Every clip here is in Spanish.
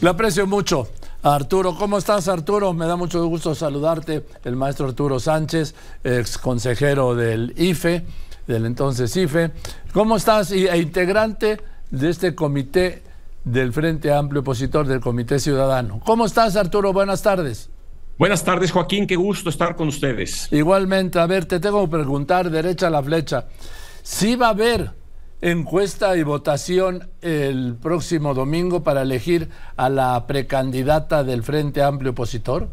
Le aprecio mucho. Arturo, ¿cómo estás Arturo? Me da mucho gusto saludarte, el maestro Arturo Sánchez, ex consejero del IFE, del entonces IFE. ¿Cómo estás? E integrante de este comité del Frente Amplio Opositor del Comité Ciudadano. ¿Cómo estás Arturo? Buenas tardes. Buenas tardes, Joaquín, qué gusto estar con ustedes. Igualmente, a ver, te tengo que preguntar derecha a la flecha. ¿Sí va a haber encuesta y votación el próximo domingo para elegir a la precandidata del Frente Amplio Opositor?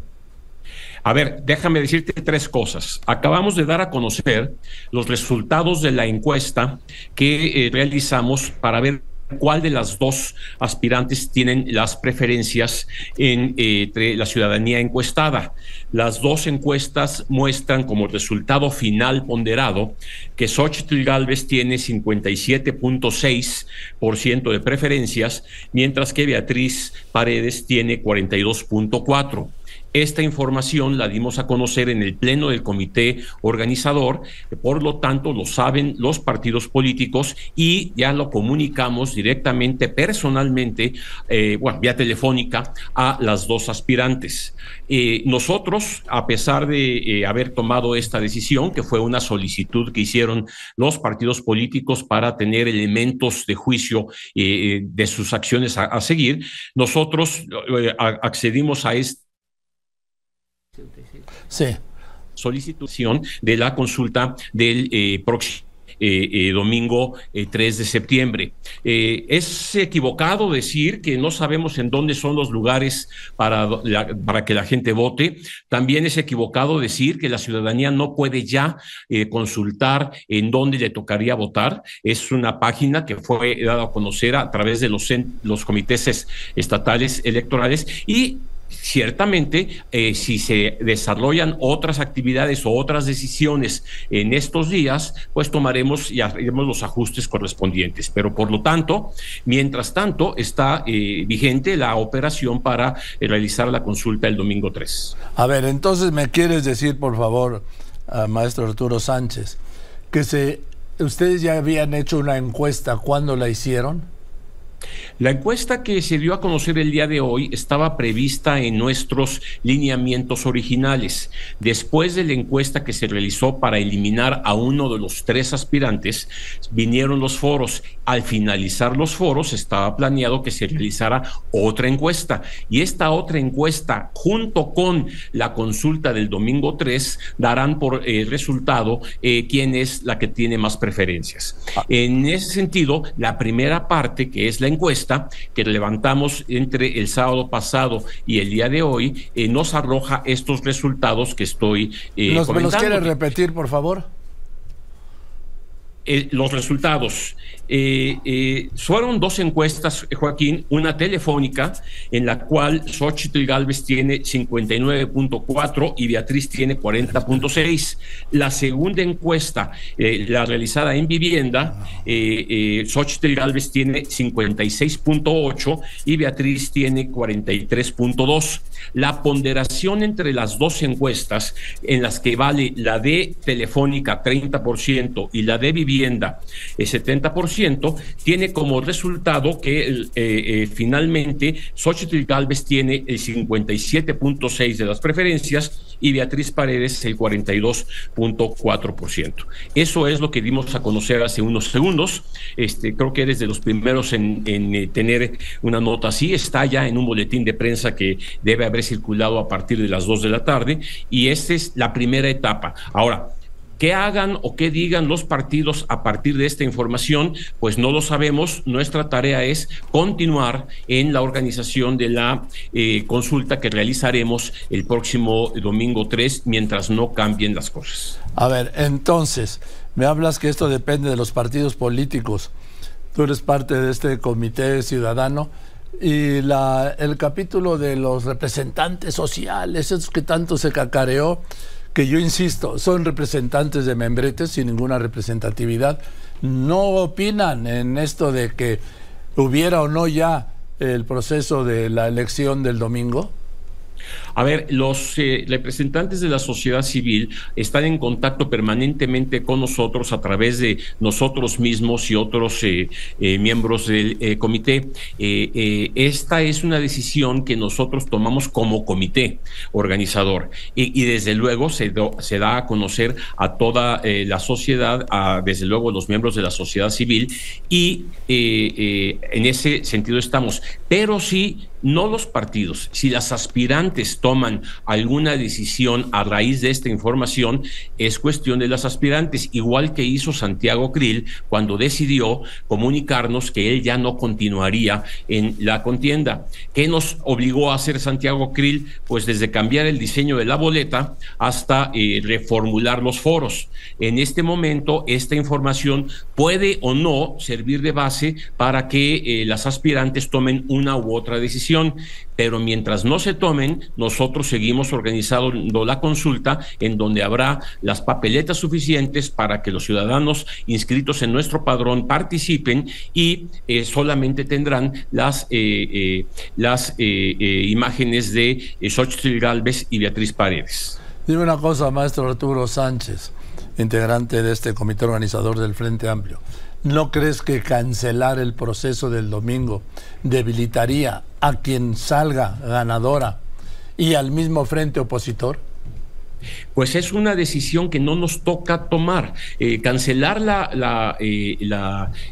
A ver, déjame decirte tres cosas. Acabamos de dar a conocer los resultados de la encuesta que eh, realizamos para ver cuál de las dos aspirantes tienen las preferencias en, eh, entre la ciudadanía encuestada. Las dos encuestas muestran como resultado final ponderado que Xochitl Galvez tiene 57.6% de preferencias, mientras que Beatriz Paredes tiene 42.4%. Esta información la dimos a conocer en el pleno del comité organizador, por lo tanto lo saben los partidos políticos y ya lo comunicamos directamente, personalmente, eh, bueno, vía telefónica, a las dos aspirantes. Eh, nosotros, a pesar de eh, haber tomado esta decisión, que fue una solicitud que hicieron los partidos políticos para tener elementos de juicio de sus acciones a seguir, nosotros accedimos a este Sí. Solicitación de la consulta del eh, próximo. Eh, eh, domingo 3 de septiembre. es equivocado decir que no sabemos en dónde son los lugares para, para que la gente vote. También es equivocado decir que la ciudadanía no puede ya consultar en dónde le tocaría votar. Es una página que fue dada a conocer a través de los, los comités estatales electorales y Ciertamente, eh, si se desarrollan otras actividades o otras decisiones en estos días, pues tomaremos y haremos los ajustes correspondientes. Pero por lo tanto, mientras tanto, está eh, vigente la operación para eh, realizar la consulta el domingo 3. A ver, entonces me quieres decir, por favor, maestro Arturo Sánchez, que se, ustedes ya habían hecho una encuesta, ¿cuándo la hicieron? La encuesta que se dio a conocer el día de hoy estaba prevista en nuestros lineamientos originales. Después de la encuesta que se realizó para eliminar a uno de los tres aspirantes, vinieron los foros. Al finalizar los foros estaba planeado que se realizara otra encuesta y esta otra encuesta junto con la consulta del domingo 3 darán por eh, resultado eh, quién es la que tiene más preferencias. Ah. En ese sentido, la primera parte, que es la encuesta que levantamos entre el sábado pasado y el día de hoy, eh, nos arroja estos resultados que estoy eh, ¿Nos, ¿Me los quiere repetir, por favor? Eh, los resultados. Eh, eh, fueron dos encuestas, Joaquín, una telefónica en la cual Xochitl Galvez tiene 59.4 y Beatriz tiene 40.6. La segunda encuesta, la realizada en vivienda, eh, Xochitl Galvez tiene 56.8 y Beatriz tiene 43.2. La ponderación entre las dos encuestas, en las que vale la de telefónica 30% y la de vivienda 70%, tiene como resultado que eh, eh, finalmente Xochitl Galvez tiene el 57.6 de las preferencias y Beatriz Paredes el 42.4%. Eso es lo que dimos a conocer hace unos segundos. Este, creo que eres de los primeros en, eh, tener una nota así. Está ya en un boletín de prensa que debe haber circulado a partir de las 2 de la tarde y esta es la primera etapa. Ahora, ¿Qué hagan o qué digan los partidos a partir de esta información? Pues no lo sabemos. Nuestra tarea es continuar en la organización de la eh, consulta que realizaremos el próximo domingo 3 mientras no cambien las cosas. A ver, entonces, me hablas que esto depende de los partidos políticos. Tú eres parte de este comité ciudadano y la, el capítulo de los representantes sociales, esos que tanto se cacareó que yo insisto, son representantes de membretes sin ninguna representatividad, no opinan en esto de que hubiera o no ya el proceso de la elección del domingo? A ver, los eh, representantes de la sociedad civil están en contacto permanentemente con nosotros a través de nosotros mismos y otros eh, eh, miembros del comité. esta es una decisión que nosotros tomamos como comité organizador y, desde luego se, se, da a conocer a toda la sociedad, a, desde luego los miembros de la sociedad civil y en ese sentido estamos. Pero sí no los partidos. Si las aspirantes toman alguna decisión a raíz de esta información, es cuestión de las aspirantes, igual que hizo Santiago Krill cuando decidió comunicarnos que él ya no continuaría en la contienda. ¿Qué nos obligó a hacer Santiago Krill? Pues desde cambiar el diseño de la boleta hasta eh, reformular los foros. En este momento, esta información puede o no servir de base para que eh, las aspirantes tomen una u otra decisión pero mientras no se tomen, nosotros seguimos organizando la consulta en donde habrá las papeletas suficientes para que los ciudadanos inscritos en nuestro padrón participen y eh, solamente tendrán las, eh, eh, las imágenes de Xochitl Galvez y Beatriz Paredes. Dime una cosa, maestro Arturo Sánchez, integrante de este comité organizador del Frente Amplio. ¿No crees que cancelar el proceso del domingo debilitaría a quien salga ganadora y al mismo frente opositor? Pues es una decisión que no nos toca tomar. Eh, cancelar la, la, eh,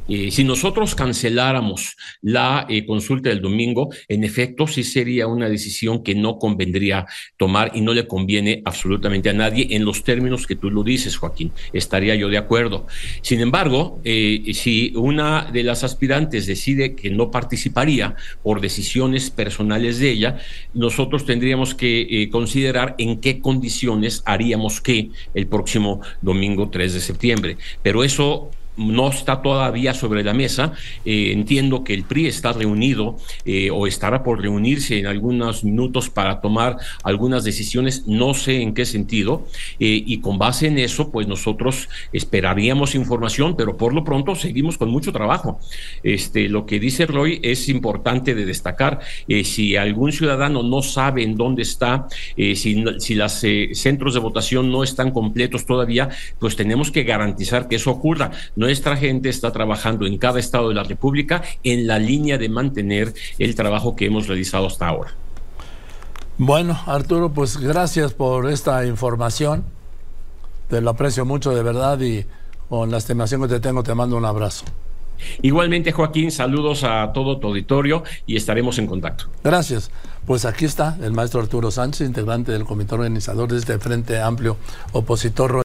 eh, si nosotros canceláramos la consulta del domingo, en efecto sí sería una decisión que no convendría tomar y no le conviene absolutamente a nadie en los términos que tú lo dices, Joaquín. Estaría yo de acuerdo. Sin embargo, si una de las aspirantes decide que no participaría por decisiones personales de ella, nosotros tendríamos que considerar en qué condiciones haríamos que el próximo domingo 3 de septiembre. Pero eso no está todavía sobre la mesa. Eh, entiendo que el PRI está reunido eh, o estará por reunirse en algunos minutos para tomar algunas decisiones, no sé en qué sentido, eh, y con base en eso, pues nosotros esperaríamos información, pero por lo pronto seguimos con mucho trabajo. Este, lo que dice Roy es importante de destacar. si algún ciudadano no sabe en dónde está, si, si los centros de votación no están completos todavía, pues tenemos que garantizar que eso ocurra. Nuestra gente está trabajando en cada estado de la República en la línea de mantener el trabajo que hemos realizado hasta ahora. Bueno, Arturo, pues gracias por esta información. Te lo aprecio mucho de verdad y con la estimación que te tengo te mando un abrazo. Igualmente, Joaquín, saludos a todo tu auditorio y estaremos en contacto. Gracias. Pues aquí está el maestro Arturo Sánchez, integrante del comité organizador de este Frente Amplio Opositor.